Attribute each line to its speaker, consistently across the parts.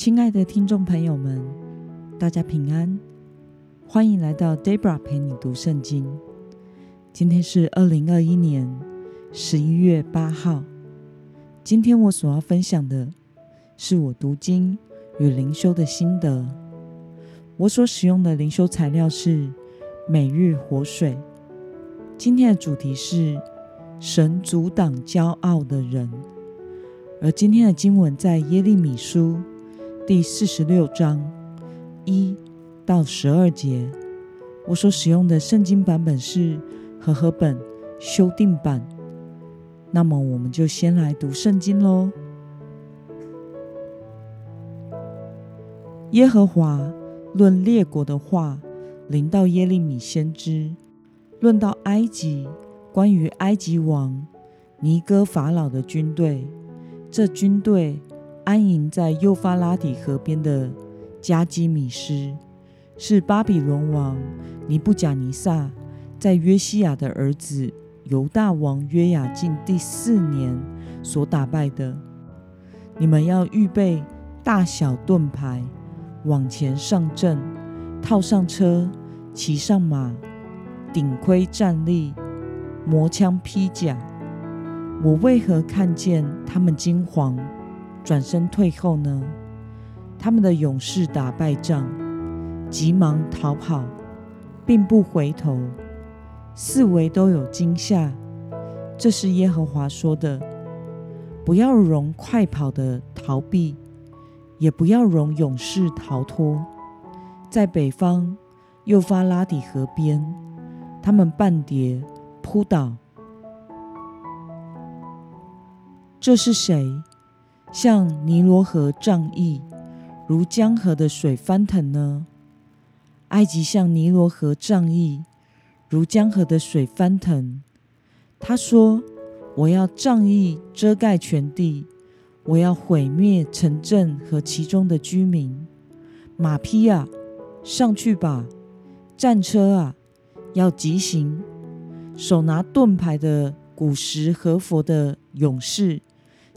Speaker 1: 亲爱的听众朋友们，大家平安，欢迎来到 Debra 陪你读圣经。今天是二零二一年十一月八号。今天我所要分享的是我读经与灵修的心得。我所使用的灵修材料是每日活水。今天的主题是神阻挡骄傲的人，而今天的经文在耶利米书。第四十六章一到十二节，我所使用的圣经版本是和合本修订版。那么，我们就先来读圣经喽。耶和华论列国的话，临到耶利米先知，论到埃及，关于埃及王尼哥法老的军队，这军队。安营在幼发拉底河边的加基米斯，是巴比伦王尼布甲尼撒在约西亚的儿子犹大王约雅敬第四年所打败的。你们要预备大小盾牌，往前上阵，套上车，骑上马，顶盔站立，磨枪披甲。我为何看见他们惊惶？转身退后呢？他们的勇士打败仗，急忙逃跑，并不回头，四围都有惊吓。这是耶和华说的：不要容快跑的逃避，也不要容勇士逃脱。在北方幼发拉底河边，他们半跌扑倒。这是谁？像尼罗河涨溢，如江河的水翻腾呢？埃及像尼罗河涨溢，如江河的水翻腾。他说：“我要仗义遮盖全地，我要毁灭城镇和其中的居民。马匹啊，上去吧！战车啊，要急行！手拿盾牌的古时和佛的勇士。”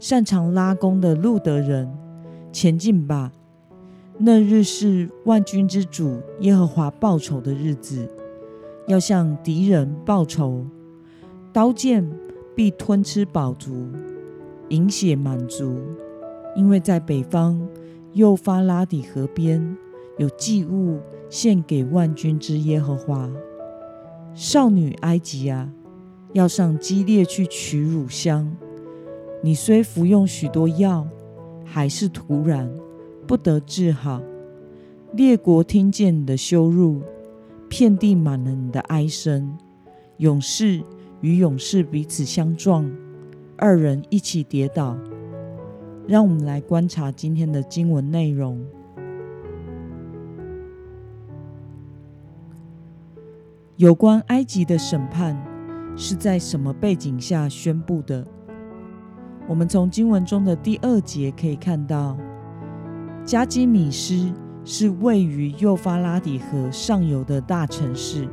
Speaker 1: 擅长拉弓的路德人，前进吧！那日是万军之主耶和华报仇的日子，要向敌人报仇。刀剑必吞吃饱足，饮血满足，因为在北方幼发拉底河边有祭物献给万军之耶和华。少女埃及啊，要上激烈去取乳香。你虽服用许多药，还是突然不得治好。列国听见你的羞辱，遍地满了你的哀声。勇士与勇士彼此相撞，二人一起跌倒。让我们来观察今天的经文内容。有关埃及的审判是在什么背景下宣布的？我们从经文中的第二节可以看到，加基米斯是位于幼发拉底河上游的大城市。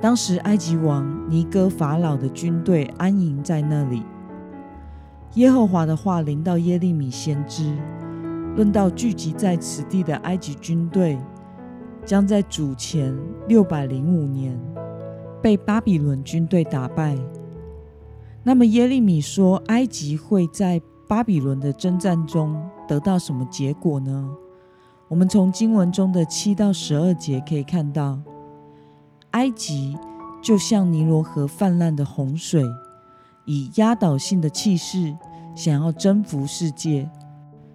Speaker 1: 当时埃及王尼哥法老的军队安营在那里。耶和华的话临到耶利米先知，论到聚集在此地的埃及军队，将在主前六百零五年被巴比伦军队打败。那么耶利米说，埃及会在巴比伦的征战中得到什么结果呢？我们从经文中的七到十二节可以看到，埃及就像尼罗河泛滥的洪水，以压倒性的气势想要征服世界，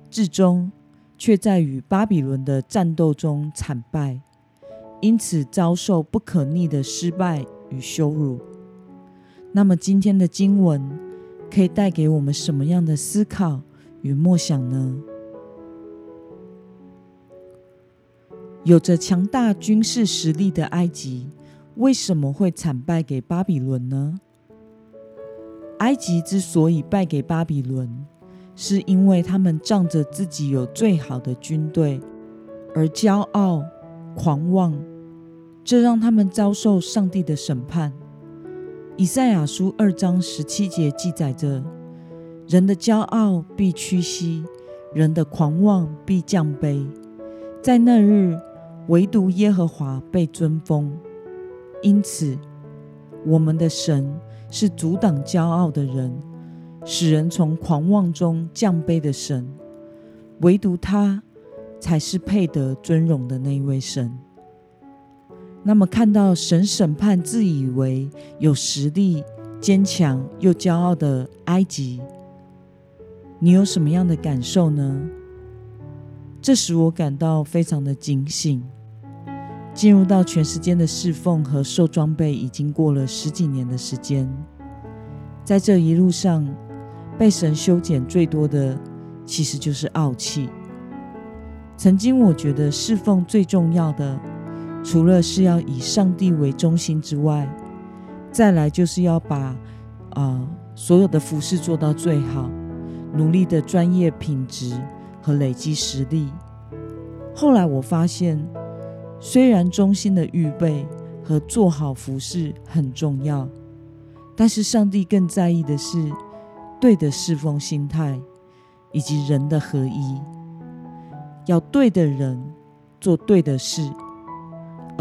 Speaker 1: 至终却在与巴比伦的战斗中惨败，因此遭受不可逆的失败与羞辱。那么今天的经文可以带给我们什么样的思考与默想呢？有着强大军事实力的埃及为什么会惨败给巴比伦呢？埃及之所以败给巴比伦，是因为他们仗着自己有最好的军队而骄傲狂妄，这让他们遭受上帝的审判。以赛亚书二章十七节记载着：“人的骄傲必屈膝，人的狂妄必降卑，在那日，唯独耶和华被尊封。因此，我们的神是阻挡骄傲的人，使人从狂妄中降卑的神。唯独他才是配得尊荣的那一位神。那么，看到神审判自以为有实力、坚强又骄傲的埃及。你有什么样的感受呢？这使我感到非常的警醒。进入到全时间的侍奉和受装备，已经过了十几年的时间。在这一路上，被神修剪最多的，其实就是傲气。曾经我觉得侍奉最重要的，除了是要以上帝为中心之外，再来就是要把啊所有的服饰做到最好。努力的专业品质和累积实力。后来我发现，虽然中心的预备和做好服饰很重要，但是上帝更在意的是对的侍奉心态以及人的合一。要对的人做对的事，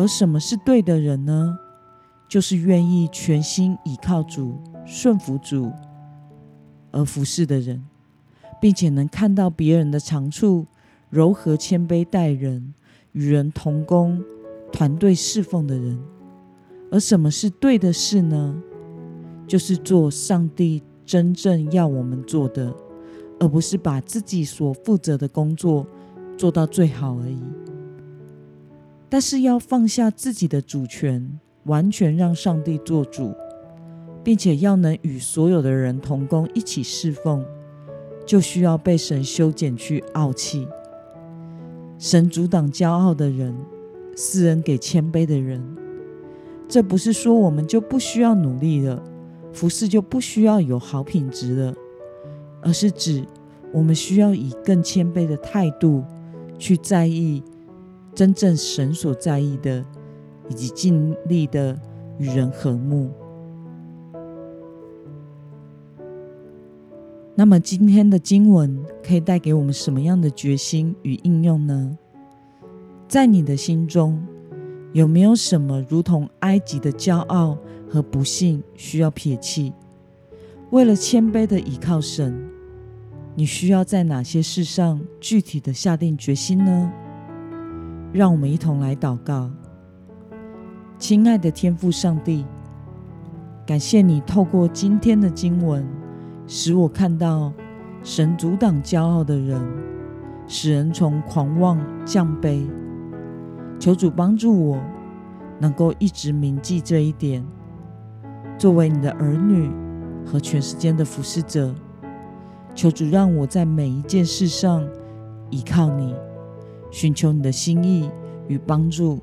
Speaker 1: 而什么是对的人呢？就是愿意全心倚靠主、顺服主而服侍的人。并且能看到别人的长处，柔和谦卑待人，与人同工，团队侍奉的人。而什么是对的事呢？就是做上帝真正要我们做的，而不是把自己所负责的工作做到最好而已。但是要放下自己的主权，完全让上帝做主，并且要能与所有的人同工，一起侍奉。就需要被神修剪去傲气。神阻挡骄傲的人，赐恩给谦卑的人。这不是说我们就不需要努力了，服侍就不需要有好品质了，而是指我们需要以更谦卑的态度去在意真正神所在意的，以及尽力的与人和睦。那么今天的经文可以带给我们什么样的决心与应用呢？在你的心中，有没有什么如同埃及的骄傲和不幸需要撇弃？为了谦卑的倚靠神，你需要在哪些事上具体的下定决心呢？让我们一同来祷告。亲爱的天父上帝，感谢你透过今天的经文。使我看到神阻挡骄傲的人，使人从狂妄降卑。求主帮助我，能够一直铭记这一点。作为你的儿女和全世界的服侍者，求主让我在每一件事上依靠你，寻求你的心意与帮助，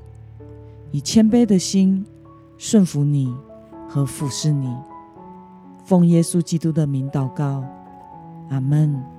Speaker 1: 以谦卑的心顺服你和俯视你。奉耶稣基督的名祷告，阿门。